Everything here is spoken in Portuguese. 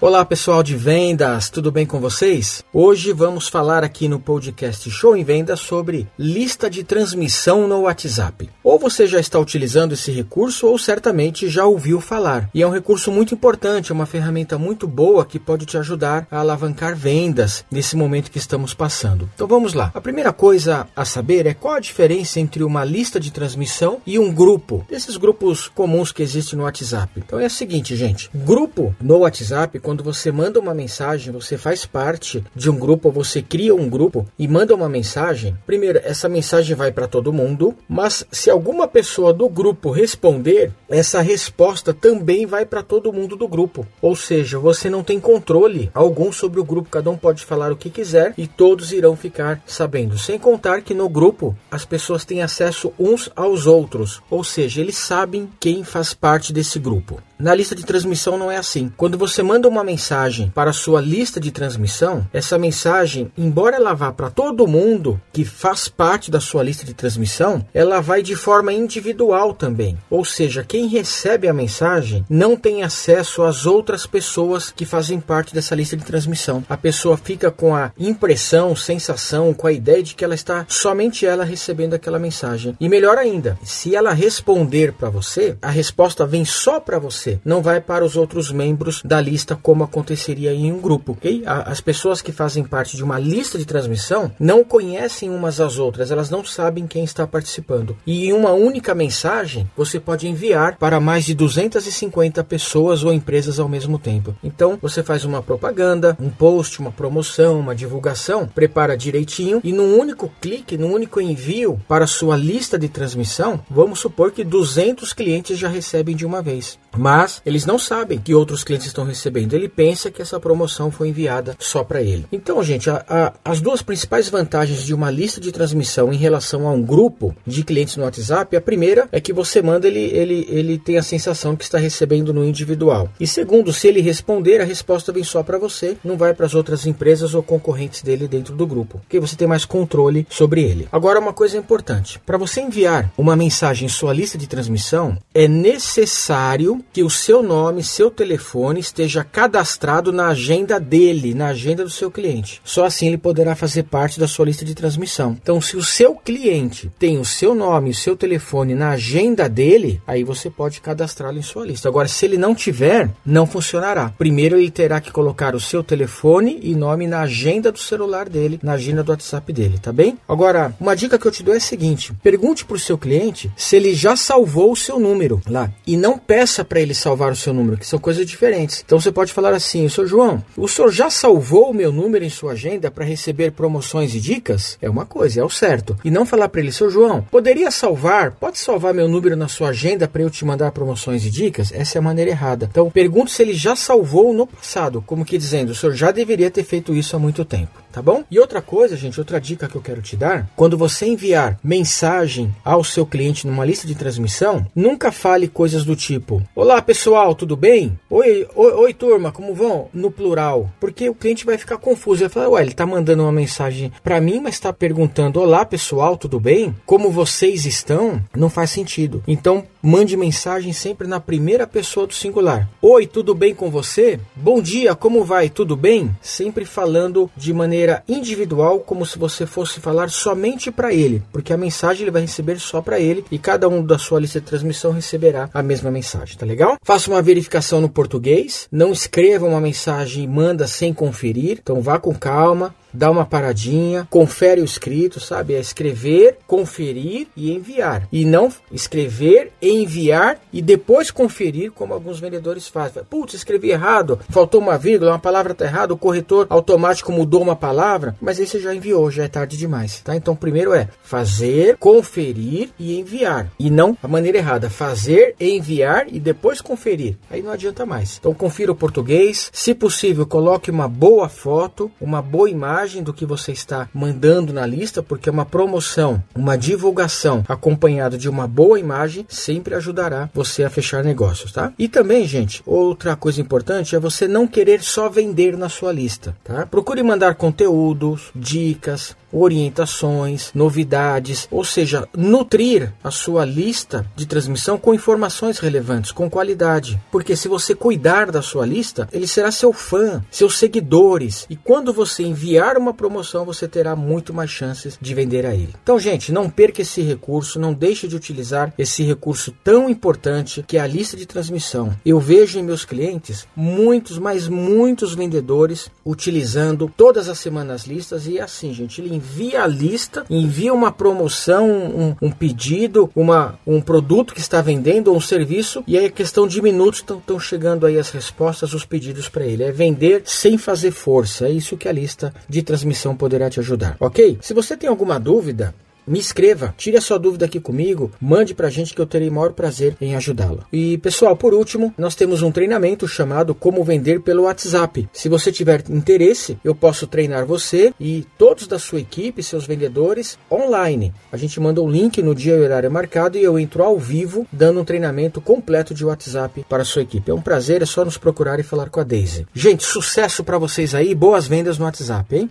Olá pessoal de vendas, tudo bem com vocês? Hoje vamos falar aqui no podcast Show em Vendas sobre lista de transmissão no WhatsApp. Ou você já está utilizando esse recurso ou certamente já ouviu falar. E é um recurso muito importante, é uma ferramenta muito boa que pode te ajudar a alavancar vendas nesse momento que estamos passando. Então vamos lá. A primeira coisa a saber é qual a diferença entre uma lista de transmissão e um grupo. Desses grupos comuns que existem no WhatsApp. Então é o seguinte, gente. Grupo no WhatsApp quando você manda uma mensagem, você faz parte de um grupo, você cria um grupo e manda uma mensagem. Primeiro, essa mensagem vai para todo mundo, mas se alguma pessoa do grupo responder, essa resposta também vai para todo mundo do grupo. Ou seja, você não tem controle algum sobre o grupo, cada um pode falar o que quiser e todos irão ficar sabendo. Sem contar que no grupo as pessoas têm acesso uns aos outros, ou seja, eles sabem quem faz parte desse grupo. Na lista de transmissão não é assim. Quando você manda uma mensagem para a sua lista de transmissão, essa mensagem, embora ela vá para todo mundo que faz parte da sua lista de transmissão, ela vai de forma individual também. Ou seja, quem recebe a mensagem não tem acesso às outras pessoas que fazem parte dessa lista de transmissão. A pessoa fica com a impressão, sensação, com a ideia de que ela está somente ela recebendo aquela mensagem. E melhor ainda, se ela responder para você, a resposta vem só para você você, não vai para os outros membros da lista como aconteceria em um grupo? As pessoas que fazem parte de uma lista de transmissão não conhecem umas às outras, elas não sabem quem está participando. E em uma única mensagem, você pode enviar para mais de 250 pessoas ou empresas ao mesmo tempo. Então, você faz uma propaganda, um post, uma promoção, uma divulgação, prepara direitinho e num único clique, num único envio para sua lista de transmissão, vamos supor que 200 clientes já recebem de uma vez. Mas eles não sabem que outros clientes estão recebendo. Ele pensa que essa promoção foi enviada só para ele. Então, gente, a, a, as duas principais vantagens de uma lista de transmissão em relação a um grupo de clientes no WhatsApp, a primeira é que você manda, ele, ele, ele tem a sensação que está recebendo no individual. E segundo, se ele responder, a resposta vem só para você, não vai para as outras empresas ou concorrentes dele dentro do grupo, porque você tem mais controle sobre ele. Agora, uma coisa importante: para você enviar uma mensagem em sua lista de transmissão, é necessário que o seu nome, seu telefone esteja cadastrado na agenda dele, na agenda do seu cliente. Só assim ele poderá fazer parte da sua lista de transmissão. Então, se o seu cliente tem o seu nome, o seu telefone na agenda dele, aí você pode cadastrá-lo em sua lista. Agora, se ele não tiver, não funcionará. Primeiro, ele terá que colocar o seu telefone e nome na agenda do celular dele, na agenda do WhatsApp dele, tá bem? Agora, uma dica que eu te dou é a seguinte: pergunte para o seu cliente se ele já salvou o seu número lá e não peça para ele salvar o seu número, que são coisas diferentes. Então você pode falar assim: "Seu João, o senhor já salvou o meu número em sua agenda para receber promoções e dicas?" É uma coisa, é o certo. E não falar para ele: "Seu João, poderia salvar? Pode salvar meu número na sua agenda para eu te mandar promoções e dicas?" Essa é a maneira errada. Então pergunto se ele já salvou no passado, como que dizendo: "O senhor já deveria ter feito isso há muito tempo." Tá bom? E outra coisa, gente, outra dica que eu quero te dar, quando você enviar mensagem ao seu cliente numa lista de transmissão, nunca fale coisas do tipo: "Olá, pessoal, tudo bem? Oi, oi, oi, turma, como vão? No plural. Porque o cliente vai ficar confuso. Vai falar, ué, ele tá mandando uma mensagem para mim, mas está perguntando: Olá, pessoal, tudo bem? Como vocês estão? Não faz sentido. Então, mande mensagem sempre na primeira pessoa do singular. Oi, tudo bem com você? Bom dia, como vai? Tudo bem? Sempre falando de maneira individual, como se você fosse falar somente para ele, porque a mensagem ele vai receber só para ele e cada um da sua lista de transmissão receberá a mesma mensagem, tá legal? Faça uma verificação no português, não escreva uma mensagem e manda sem conferir, então vá com calma, dá uma paradinha, confere o escrito, sabe? É escrever, conferir e enviar. E não escrever, enviar e depois conferir, como alguns vendedores fazem. Putz, escrevi errado, faltou uma vírgula, uma palavra está errada, o corretor automático mudou uma palavra, mas aí você já enviou, já é tarde demais, tá? Então, primeiro é fazer, conferir e enviar. E não a maneira errada, fazer, enviar e depois conferir. Aí não adianta mais. Então, confira o português, se possível, coloque uma boa foto, uma boa imagem do que você está mandando na lista, porque uma promoção, uma divulgação acompanhada de uma boa imagem sempre ajudará você a fechar negócios, tá? E também, gente, outra coisa importante é você não querer só vender na sua lista, tá? Procure mandar conteúdos, dicas, orientações, novidades, ou seja, nutrir a sua lista de transmissão com informações relevantes, com qualidade. Porque se você cuidar da sua lista, ele será seu fã, seus seguidores. E quando você enviar uma promoção, você terá muito mais chances de vender a ele. Então, gente, não perca esse recurso, não deixe de utilizar esse recurso tão importante que é a lista de transmissão. Eu vejo em meus clientes muitos, mas muitos vendedores utilizando todas as semanas listas e assim, gente, ele envia a lista, envia uma promoção, um, um pedido, uma, um produto que está vendendo ou um serviço e aí a questão de minutos estão chegando aí as respostas, os pedidos para ele. É vender sem fazer força. É isso que a lista de transmissão poderá te ajudar, ok? Se você tem alguma dúvida, me escreva, tire a sua dúvida aqui comigo, mande pra gente que eu terei maior prazer em ajudá-lo. E pessoal, por último, nós temos um treinamento chamado Como Vender pelo WhatsApp. Se você tiver interesse, eu posso treinar você e todos da sua equipe, seus vendedores, online. A gente manda o um link no dia e horário marcado e eu entro ao vivo dando um treinamento completo de WhatsApp para a sua equipe. É um prazer, é só nos procurar e falar com a Daisy. Gente, sucesso para vocês aí, boas vendas no WhatsApp, hein?